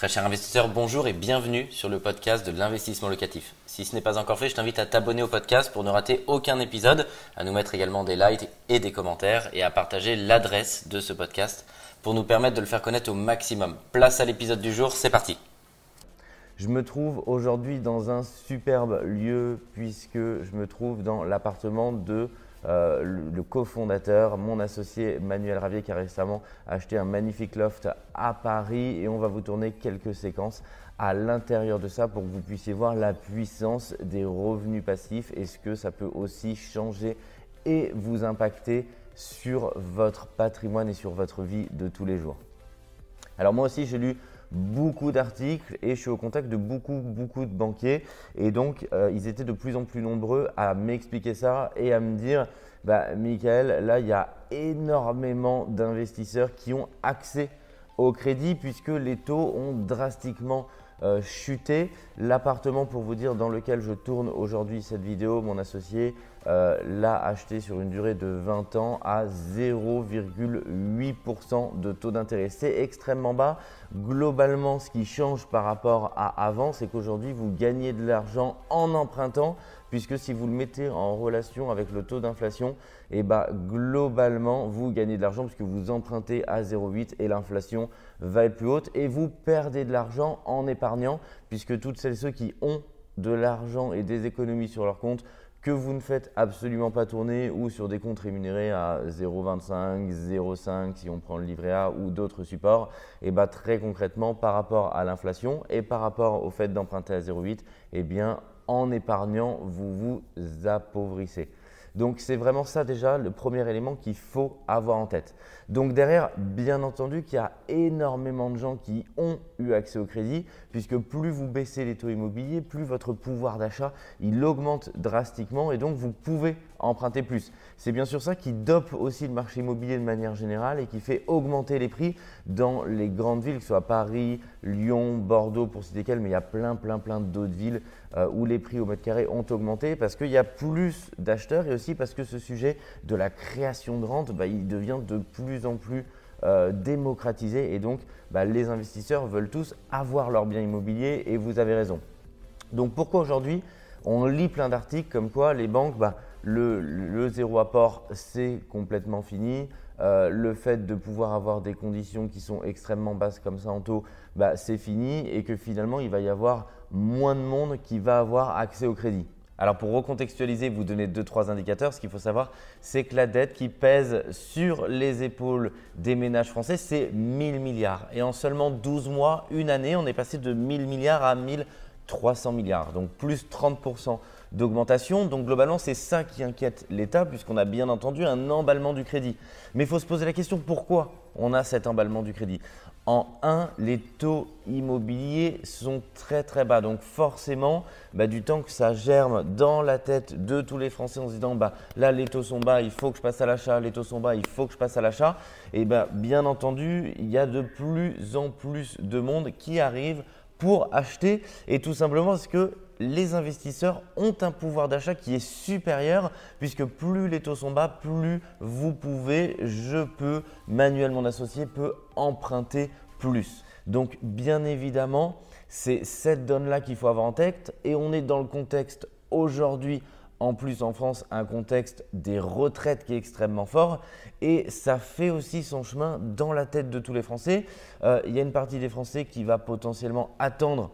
Très cher investisseur, bonjour et bienvenue sur le podcast de l'investissement locatif. Si ce n'est pas encore fait, je t'invite à t'abonner au podcast pour ne rater aucun épisode, à nous mettre également des likes et des commentaires et à partager l'adresse de ce podcast pour nous permettre de le faire connaître au maximum. Place à l'épisode du jour, c'est parti. Je me trouve aujourd'hui dans un superbe lieu puisque je me trouve dans l'appartement de euh, le, cofondateur, mon associé Manuel Ravier, qui a récemment acheté un magnifique loft à Paris. Et on va vous tourner quelques séquences à l'intérieur de ça pour que vous puissiez voir la puissance des revenus passifs et ce que ça peut aussi changer et vous impacter sur votre patrimoine et sur votre vie de tous les jours. Alors moi aussi j'ai lu beaucoup d'articles et je suis au contact de beaucoup, beaucoup de banquiers. Et donc, euh, ils étaient de plus en plus nombreux à m'expliquer ça et à me dire, bah, Michael, là, il y a énormément d'investisseurs qui ont accès au crédit puisque les taux ont drastiquement euh, chuté. L'appartement, pour vous dire, dans lequel je tourne aujourd'hui cette vidéo, mon associé euh, l'a acheté sur une durée de 20 ans à 0,8% de taux d'intérêt. C'est extrêmement bas. Globalement, ce qui change par rapport à avant, c'est qu'aujourd'hui, vous gagnez de l'argent en empruntant puisque si vous le mettez en relation avec le taux d'inflation, eh ben, globalement, vous gagnez de l'argent puisque vous empruntez à 0,8 et l'inflation va être plus haute et vous perdez de l'argent en épargnant puisque toutes celles et ceux qui ont de l'argent et des économies sur leur compte que vous ne faites absolument pas tourner ou sur des comptes rémunérés à 0,25, 0,5 si on prend le livret A ou d'autres supports, et eh bien très concrètement par rapport à l'inflation et par rapport au fait d'emprunter à 0,8, eh bien en épargnant, vous vous appauvrissez. Donc c'est vraiment ça déjà le premier élément qu'il faut avoir en tête. Donc derrière, bien entendu qu'il y a énormément de gens qui ont eu accès au crédit, puisque plus vous baissez les taux immobiliers, plus votre pouvoir d'achat, il augmente drastiquement et donc vous pouvez emprunter plus. C'est bien sûr ça qui dope aussi le marché immobilier de manière générale et qui fait augmenter les prix dans les grandes villes, que ce soit Paris, Lyon, Bordeaux pour citer quelles, mais il y a plein, plein, plein d'autres villes euh, où les prix au mètre carré ont augmenté parce qu'il y a plus d'acheteurs et aussi parce que ce sujet de la création de rente, bah, il devient de plus en plus euh, démocratisé et donc bah, les investisseurs veulent tous avoir leur bien immobilier et vous avez raison. Donc pourquoi aujourd'hui on lit plein d'articles comme quoi les banques, bah, le, zéro apport, c'est complètement fini. Euh, le fait de pouvoir avoir des conditions qui sont extrêmement basses comme ça en taux, c'est fini et que finalement, il va y avoir moins de monde qui va avoir accès au crédit. Alors pour recontextualiser, vous donner deux trois indicateurs. Ce qu'il faut savoir, c'est que la dette qui pèse sur les épaules des ménages français, c'est 1000 milliards. Et en seulement 12 mois, une année, on est passé de 1000 milliards à 1300 milliards, donc plus 30% d'augmentation. Donc globalement, c'est ça qui inquiète l'État, puisqu'on a bien entendu un emballement du crédit. Mais il faut se poser la question pourquoi on a cet emballement du crédit? En 1, les taux immobiliers sont très très bas. Donc forcément, bah, du temps que ça germe dans la tête de tous les Français en se disant bah, là les taux sont bas, il faut que je passe à l'achat, les taux sont bas, il faut que je passe à l'achat. Et bah, bien entendu, il y a de plus en plus de monde qui arrive pour acheter et tout simplement parce que les investisseurs ont un pouvoir d'achat qui est supérieur puisque plus les taux sont bas, plus vous pouvez, je peux, Manuel mon associé peut emprunter plus. Donc bien évidemment, c'est cette donne-là qu'il faut avoir en tête et on est dans le contexte aujourd'hui en plus en France un contexte des retraites qui est extrêmement fort et ça fait aussi son chemin dans la tête de tous les Français. Euh, il y a une partie des Français qui va potentiellement attendre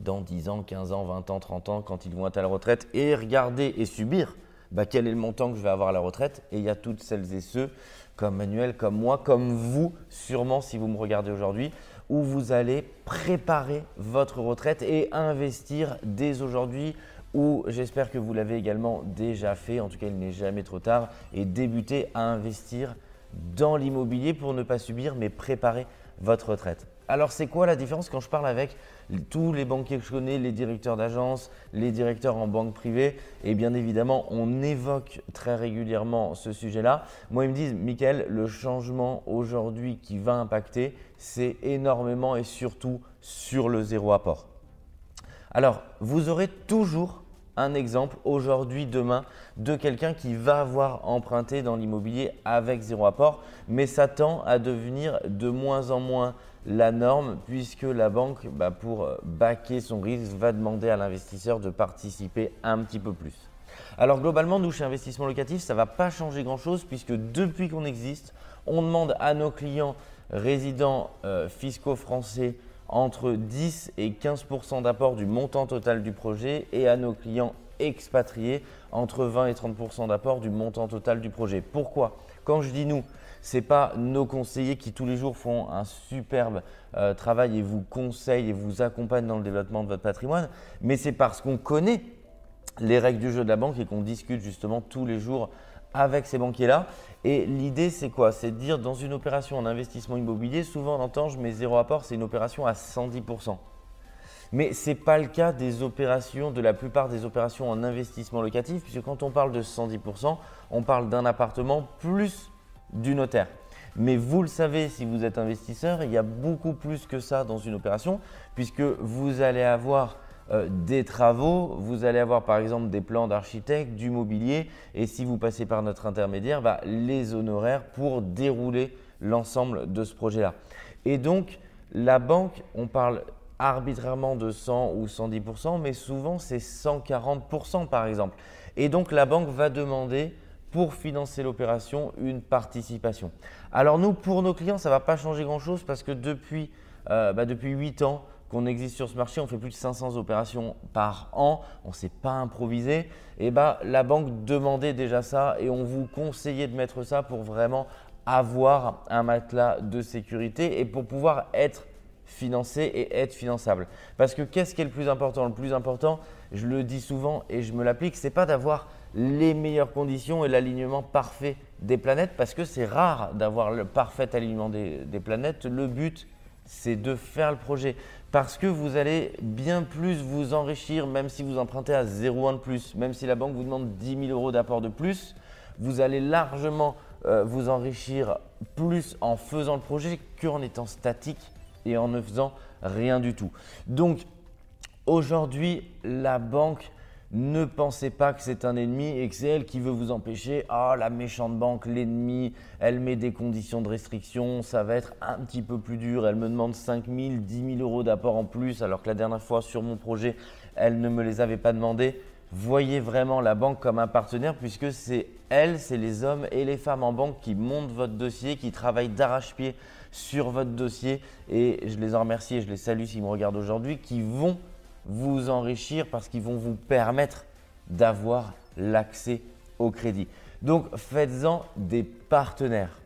dans 10 ans, 15 ans, 20 ans, 30 ans, quand ils vont être à la retraite, et regarder et subir bah, quel est le montant que je vais avoir à la retraite. Et il y a toutes celles et ceux, comme Manuel, comme moi, comme vous, sûrement si vous me regardez aujourd'hui, où vous allez préparer votre retraite et investir dès aujourd'hui ou j'espère que vous l'avez également déjà fait, en tout cas il n'est jamais trop tard, et débuter à investir dans l'immobilier pour ne pas subir mais préparer votre retraite. Alors c'est quoi la différence quand je parle avec tous les banquiers que je connais, les directeurs d'agence, les directeurs en banque privée? Et bien évidemment, on évoque très régulièrement ce sujet-là. Moi, ils me disent, Michael, le changement aujourd'hui qui va impacter, c'est énormément et surtout sur le zéro apport. Alors, vous aurez toujours un exemple aujourd'hui, demain, de quelqu'un qui va avoir emprunté dans l'immobilier avec zéro apport, mais ça tend à devenir de moins en moins la norme puisque la banque, bah, pour baquer son risque, va demander à l'investisseur de participer un petit peu plus. Alors globalement, nous chez Investissement Locatif, ça ne va pas changer grand-chose puisque depuis qu'on existe, on demande à nos clients résidents euh, fiscaux français entre 10 et 15% d'apport du montant total du projet et à nos clients expatriés entre 20 et 30% d'apport du montant total du projet. Pourquoi? Quand je dis nous, ce n'est pas nos conseillers qui tous les jours font un superbe euh, travail et vous conseillent et vous accompagnent dans le développement de votre patrimoine, mais c'est parce qu'on connaît les règles du jeu de la banque et qu'on discute justement tous les jours avec ces banquiers-là. Et l'idée, c'est quoi? C'est de dire dans une opération en investissement immobilier, souvent on entend je mets zéro apport, c'est une opération à 110%. Mais ce n'est pas le cas des opérations, de la plupart des opérations en investissement locatif, puisque quand on parle de 110%, on parle d'un appartement plus du notaire. Mais vous le savez, si vous êtes investisseur, il y a beaucoup plus que ça dans une opération, puisque vous allez avoir euh, des travaux, vous allez avoir par exemple des plans d'architecte, du mobilier, et si vous passez par notre intermédiaire, bah, les honoraires pour dérouler l'ensemble de ce projet-là. Et donc, la banque, on parle arbitrairement de 100 ou 110%, mais souvent c'est 140% par exemple. Et donc, la banque va demander pour financer l'opération une participation. Alors nous, pour nos clients, ça ne va pas changer grand-chose parce que depuis, euh, bah, depuis 8 ans, qu'on existe sur ce marché, on fait plus de 500 opérations par an, on ne s'est pas improvisé, et bah, la banque demandait déjà ça et on vous conseillait de mettre ça pour vraiment avoir un matelas de sécurité et pour pouvoir être financé et être finançable. Parce que qu'est-ce qui est le plus important? Le plus important, je le dis souvent et je me l'applique, c'est pas d'avoir les meilleures conditions et l'alignement parfait des planètes, parce que c'est rare d'avoir le parfait alignement des planètes. Le but, c'est de faire le projet parce que vous allez bien plus vous enrichir, même si vous empruntez à 0,1 de plus, même si la banque vous demande 10 000 euros d'apport de plus, vous allez largement euh, vous enrichir plus en faisant le projet qu'en étant statique et en ne faisant rien du tout. Donc aujourd'hui, la banque ne pensez pas que c'est un ennemi et que c'est elle qui veut vous empêcher. Ah, la méchante banque, l'ennemi, elle met des conditions de restriction, ça va être un petit peu plus dur. Elle me demande 5 000, 10 000 euros d'apport en plus, alors que la dernière fois sur mon projet, elle ne me les avait pas demandé. Voyez vraiment la banque comme un partenaire puisque c'est elle, c'est les hommes et les femmes en banque qui montent votre dossier, qui travaillent d'arrache-pied sur votre dossier. Et je les en remercie et je les salue s'ils me regardent aujourd'hui, qui vont vous enrichir parce qu'ils vont vous permettre d'avoir l'accès au crédit. Donc faites-en des partenaires.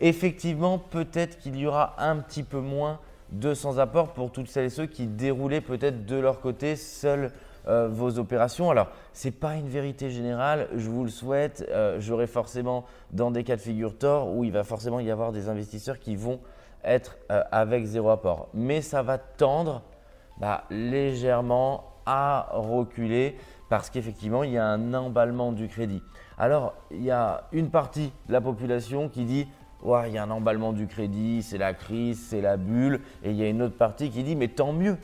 Effectivement, peut-être qu'il y aura un petit peu moins de sans apport pour toutes celles et ceux qui déroulaient peut-être de leur côté seuls euh, vos opérations. Alors, ce n'est pas une vérité générale, je vous le souhaite. Euh, j'aurai forcément dans des cas de figure tort où il va forcément y avoir des investisseurs qui vont être euh, avec zéro apport. Mais ça va tendre bah, légèrement à reculer parce qu'effectivement, il y a un emballement du crédit. Alors, il y a une partie de la population qui dit ouais, il y a un emballement du crédit, c'est la crise, c'est la bulle. Et il y a une autre partie qui dit mais tant mieux.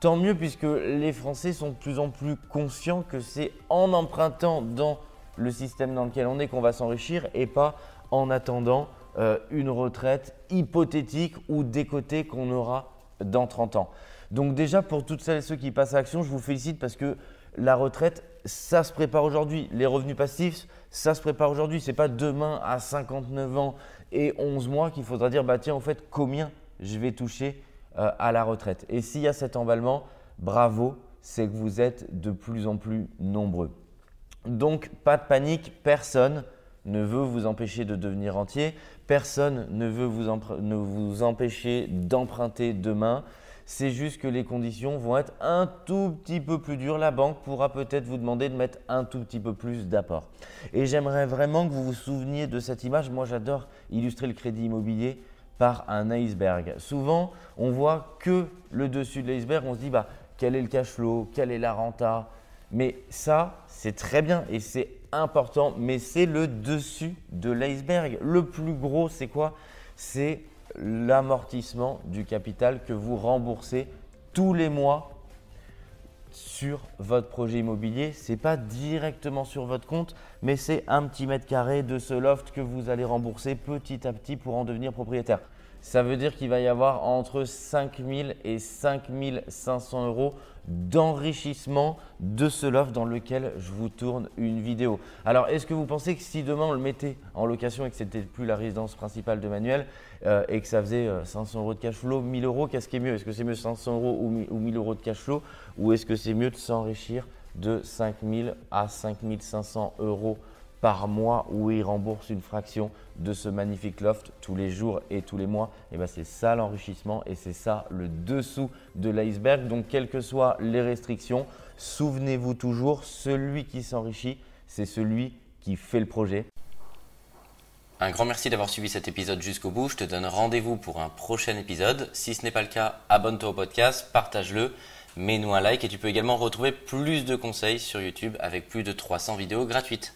Tant mieux puisque les Français sont de plus en plus conscients que c'est en empruntant dans le système dans lequel on est qu'on va s'enrichir et pas en attendant euh, une retraite hypothétique ou décotée qu'on aura dans 30 ans. Donc déjà, pour toutes celles et ceux qui passent à l'action, je vous félicite parce que la retraite, ça se prépare aujourd'hui. Les revenus passifs, ça se prépare aujourd'hui. Ce n'est pas demain à 59 ans et 11 mois qu'il faudra dire, bah tiens, en fait, combien je vais toucher euh, à la retraite. Et s'il y a cet emballement, bravo, c'est que vous êtes de plus en plus nombreux. Donc, pas de panique, personne ne veut vous empêcher de devenir entier, personne ne veut vous, empêcher d'emprunter demain. C'est juste que les conditions vont être un tout petit peu plus dures. La banque pourra peut-être vous demander de mettre un tout petit peu plus d'apport. Et j'aimerais vraiment que vous vous souveniez de cette image. Moi, j'adore illustrer le crédit immobilier par un iceberg. Souvent, on voit que le dessus de l'iceberg. On se dit, bah, quel est le cash flow, quelle est la renta? Mais ça, c'est très bien et c'est important, mais c'est le dessus de l'iceberg. Le plus gros, c'est quoi? C'est l'amortissement du capital que vous remboursez tous les mois sur votre projet immobilier. C'est pas directement sur votre compte, mais c'est un petit mètre carré de ce loft que vous allez rembourser petit à petit pour en devenir propriétaire. Ça veut dire qu'il va y avoir entre 5 000 et 5 500 euros d'enrichissement de ce loft dans lequel je vous tourne une vidéo. Alors, est-ce que vous pensez que si demain on le mettait en location et que c'était plus la résidence principale de Manuel euh, et que ça faisait 500 euh, euros de cash flow, 1000 euros, qu'est-ce qui est mieux? Est-ce que c'est mieux 500 euros ou 1000 euros de cash flow? Ou est-ce que c'est mieux de s'enrichir de 5 000 à 5 500 euros par mois où il rembourse une fraction de ce magnifique loft tous les jours et tous les mois, et eh ben c'est ça l'enrichissement et c'est ça le dessous de l'iceberg. Donc quelles que soient les restrictions, souvenez-vous toujours, celui qui s'enrichit, c'est celui qui fait le projet. Un grand merci d'avoir suivi cet épisode jusqu'au bout. Je te donne rendez-vous pour un prochain épisode. Si ce n'est pas le cas, abonne-toi au podcast, partage-le, mets-nous un like et tu peux également retrouver plus de conseils sur YouTube avec plus de 300 vidéos gratuites.